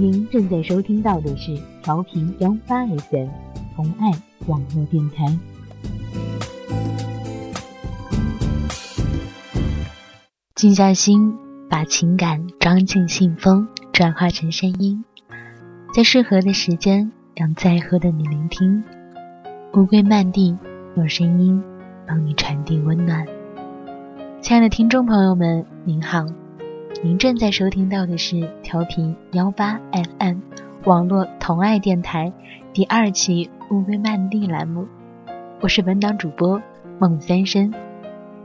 您正在收听到的是调频幺八 FM 同爱网络电台。静下心，把情感装进信封，转化成声音，在适合的时间，让在乎的你聆听。乌龟漫地，用声音帮你传递温暖。亲爱的听众朋友们，您好，您正在收听到的是调频幺八 FM 网络同爱电台第二期乌龟漫地栏目，我是本档主播孟三生。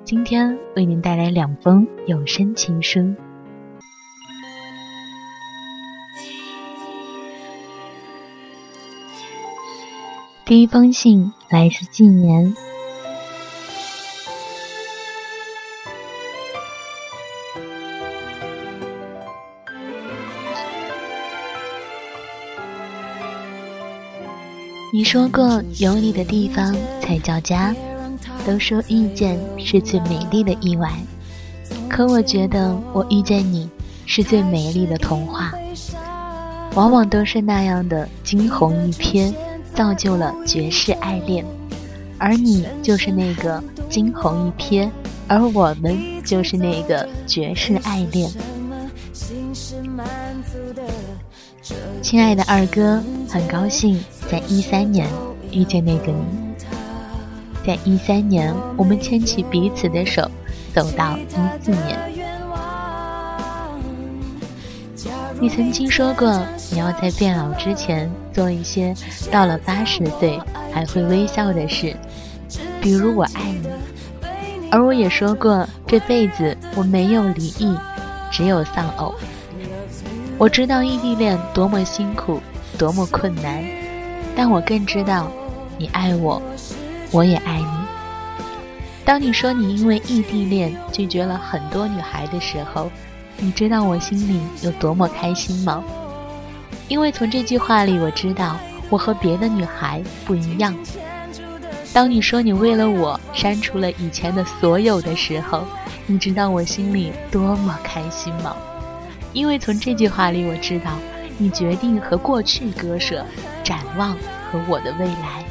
今天为您带来两封有声情书。第一封信来自纪年。你说过，有你的地方才叫家。都说遇见是最美丽的意外，可我觉得我遇见你是最美丽的童话。往往都是那样的惊鸿一瞥，造就了绝世爱恋，而你就是那个惊鸿一瞥，而我们就是那个绝世爱恋。亲爱的二哥，很高兴在一三年遇见那个你。在一三年，我们牵起彼此的手，走到一四年。你曾经说过，你要在变老之前做一些到了八十岁还会微笑的事，比如我爱你。而我也说过，这辈子我没有离异，只有丧偶。我知道异地恋多么辛苦，多么困难，但我更知道，你爱我。我也爱你。当你说你因为异地恋拒绝了很多女孩的时候，你知道我心里有多么开心吗？因为从这句话里我知道我和别的女孩不一样。当你说你为了我删除了以前的所有的时候，你知道我心里多么开心吗？因为从这句话里我知道你决定和过去割舍，展望和我的未来。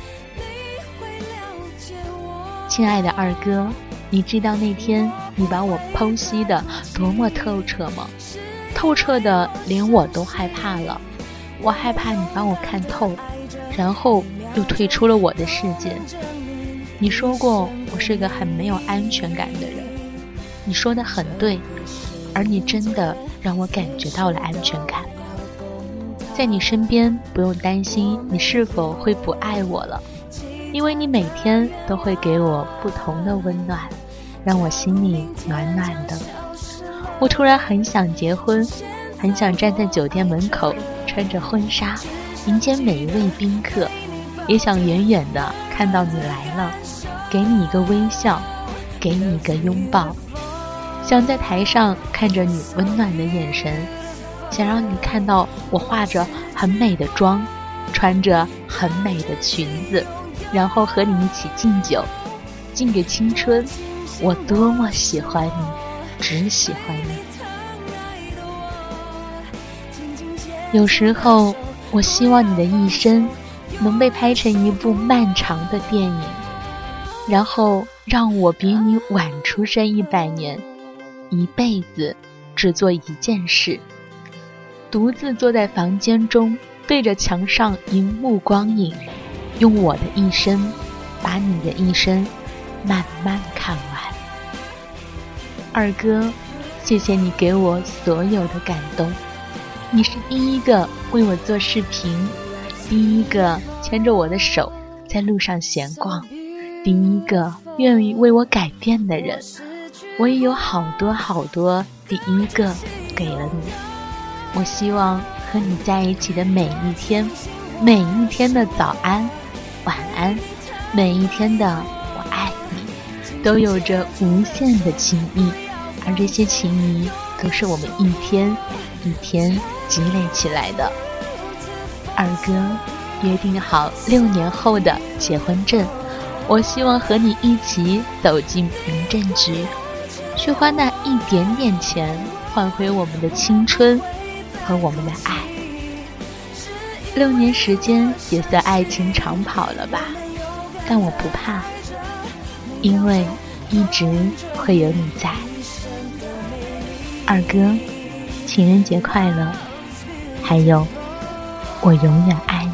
亲爱的二哥，你知道那天你把我剖析的多么透彻吗？透彻的连我都害怕了。我害怕你把我看透，然后又退出了我的世界。你说过我是个很没有安全感的人，你说的很对，而你真的让我感觉到了安全感。在你身边，不用担心你是否会不爱我了。因为你每天都会给我不同的温暖，让我心里暖暖的。我突然很想结婚，很想站在酒店门口穿着婚纱迎接每一位宾客，也想远远的看到你来了，给你一个微笑，给你一个拥抱。想在台上看着你温暖的眼神，想让你看到我化着很美的妆，穿着很美的裙子。然后和你一起敬酒，敬给青春。我多么喜欢你，只喜欢你。有时候，我希望你的一生能被拍成一部漫长的电影，然后让我比你晚出生一百年，一辈子只做一件事，独自坐在房间中，对着墙上荧幕光影。用我的一生，把你的一生慢慢看完。二哥，谢谢你给我所有的感动。你是第一个为我做视频，第一个牵着我的手在路上闲逛，第一个愿意为我改变的人。我也有好多好多第一个给了你。我希望和你在一起的每一天，每一天的早安。晚安，每一天的我爱你，都有着无限的情谊，而这些情谊都是我们一天一天积累起来的。二哥，约定好六年后的结婚证，我希望和你一起走进民政局，去花那一点点钱，换回我们的青春和我们的爱。六年时间也算爱情长跑了吧，但我不怕，因为一直会有你在。二哥，情人节快乐！还有，我永远爱你。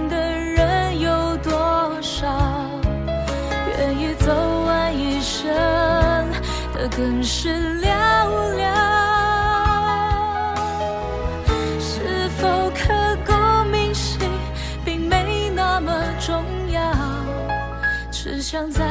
想在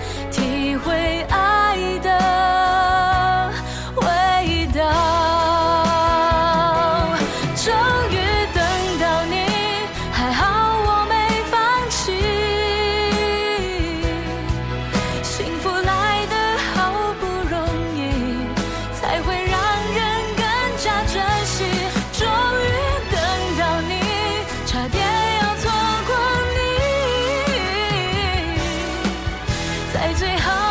home.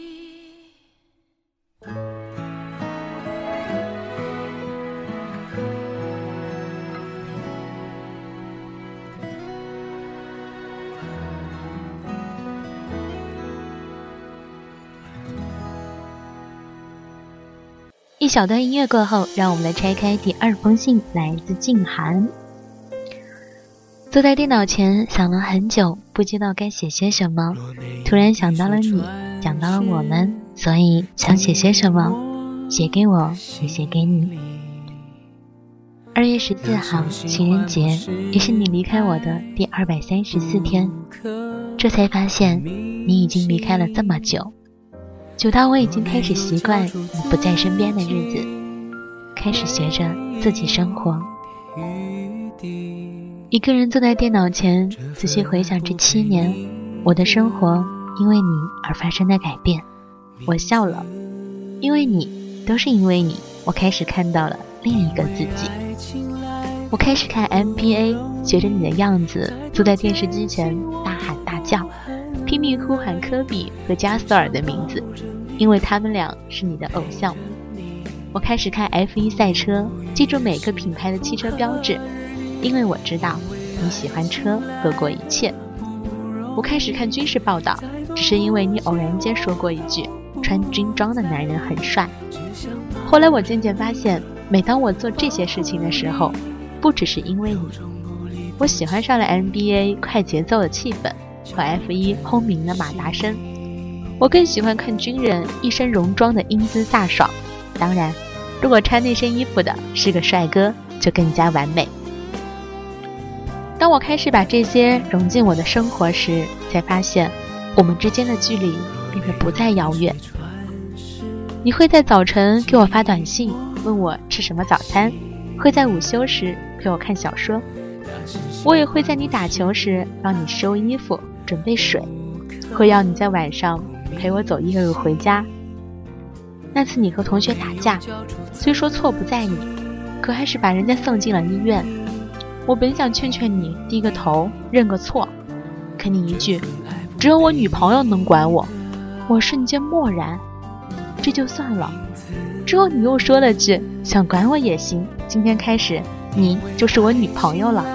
小段音乐过后，让我们来拆开第二封信，来自静涵。坐在电脑前想了很久，不知道该写些什么，突然想到了你，想到了我们，所以想写些什么，写给我，也写给你。二月十四号，情人节，也是你离开我的第二百三十四天，这才发现你已经离开了这么久，久到我已经开始习惯你不在身边的日子，开始学着自己生活。一个人坐在电脑前，仔细回想这七年，我的生活因为你而发生的改变。我笑了，因为你，都是因为你，我开始看到了另一个自己。我开始看 NBA，学着你的样子，坐在电视机前大喊大叫，拼命呼喊科比和加索尔的名字，因为他们俩是你的偶像。我开始看 F1 赛车，记住每个品牌的汽车标志。因为我知道你喜欢车多过一切，我开始看军事报道，只是因为你偶然间说过一句“穿军装的男人很帅”。后来我渐渐发现，每当我做这些事情的时候，不只是因为你，我喜欢上了 NBA 快节奏的气氛和 F1 轰鸣的马达声，我更喜欢看军人一身戎装的英姿飒爽。当然，如果穿那身衣服的是个帅哥，就更加完美。当我开始把这些融进我的生活时，才发现我们之间的距离变得不再遥远。你会在早晨给我发短信，问我吃什么早餐；会在午休时陪我看小说；我也会在你打球时帮你收衣服、准备水；会要你在晚上陪我走夜路回家。那次你和同学打架，虽说错不在你，可还是把人家送进了医院。我本想劝劝你低个头认个错，可你一句“只有我女朋友能管我”，我瞬间漠然。这就算了，之后你又说了句“想管我也行”，今天开始你就是我女朋友了。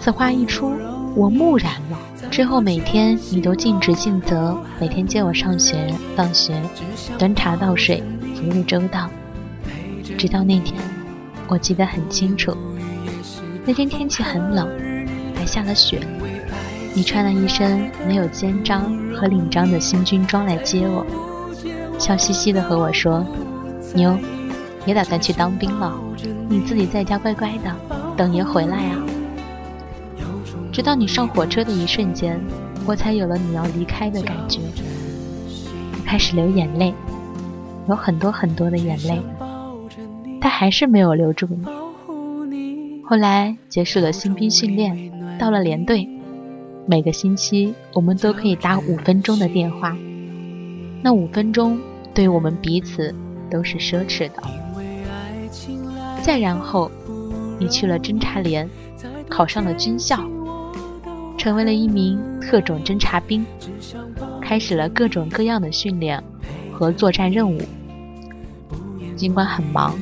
此话一出，我木然了。之后每天你都尽职尽责，每天接我上学放学，端茶倒水，服务周到。直到那天，我记得很清楚。那天天气很冷，还下了雪。你穿了一身没有肩章和领章的新军装来接我，笑嘻嘻的和我说：“妞，也打算去当兵了，你自己在家乖乖的，等爷回来啊。”直到你上火车的一瞬间，我才有了你要离开的感觉。我开始流眼泪，有很多很多的眼泪，但还是没有留住你。后来结束了新兵训练，到了连队，每个星期我们都可以打五分钟的电话，那五分钟对我们彼此都是奢侈的。再然后，你去了侦察连，考上了军校，成为了一名特种侦察兵，开始了各种各样的训练和作战任务。尽管很忙，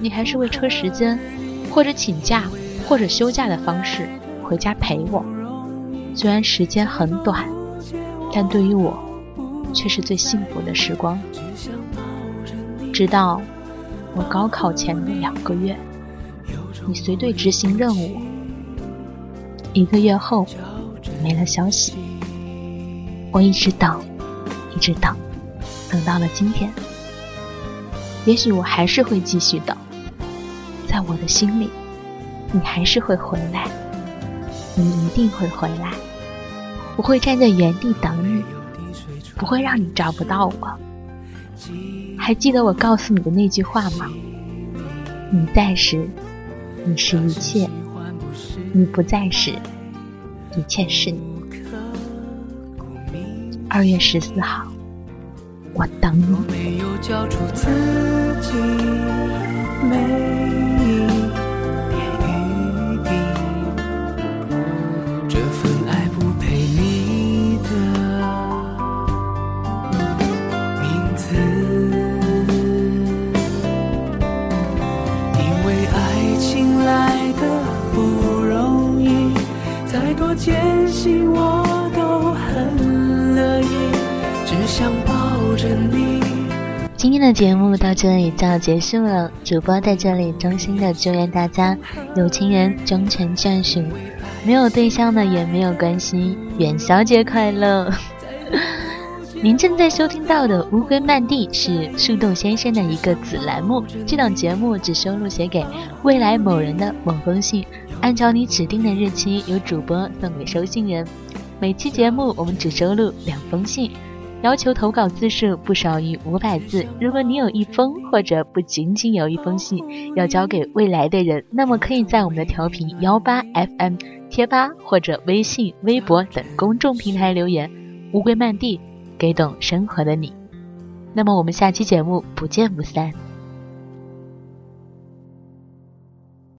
你还是会抽时间。或者请假，或者休假的方式回家陪我。虽然时间很短，但对于我，却是最幸福的时光。直到我高考前的两个月，你随队执行任务。一个月后，没了消息。我一直等，一直等，等到了今天。也许我还是会继续等。在我的心里，你还是会回来，你一定会回来。我会站在原地等你，不会让你找不到我。还记得我告诉你的那句话吗？你在时，你是一切；你不在时，一切是你。二月十四号，我等你。坚信我都很乐意，只想抱着你。今天的节目到这里就要结束了，主播在这里衷心的祝愿大家有情人终成眷属，没有对象的也没有关系，元宵节快乐！您正在收听到的《乌龟漫地》是树洞先生的一个子栏目，这档节目只收录写给未来某人的某封信，按照你指定的日期，由主播送给收信人。每期节目我们只收录两封信，要求投稿字数不少于五百字。如果你有一封，或者不仅仅有一封信要交给未来的人，那么可以在我们的调频幺八 FM 贴吧或者微信、微博等公众平台留言。乌龟漫地。给懂生活的你，那么我们下期节目不见不散。